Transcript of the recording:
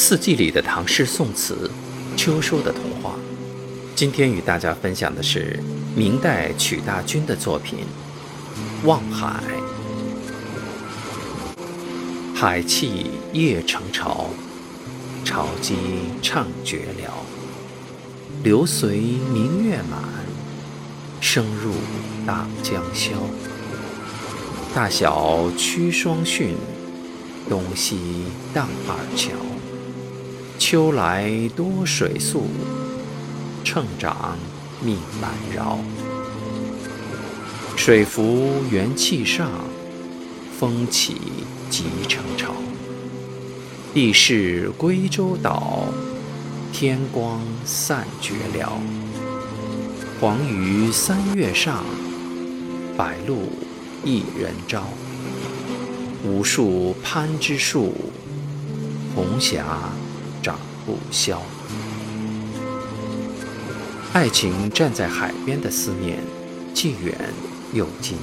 四季里的唐诗宋词，秋收的童话。今天与大家分享的是明代曲大军的作品《望海》。海气夜成潮，潮鸡唱绝了。流随明月满，声入大江消。大小曲双汛，东西荡二桥。秋来多水宿，乘长命难饶。水浮元气上，风起即成潮。地势归舟岛，天光散绝了。黄鱼三月上，白鹭一人招。无数攀枝树，红霞。不消。爱情站在海边的思念，既远又近。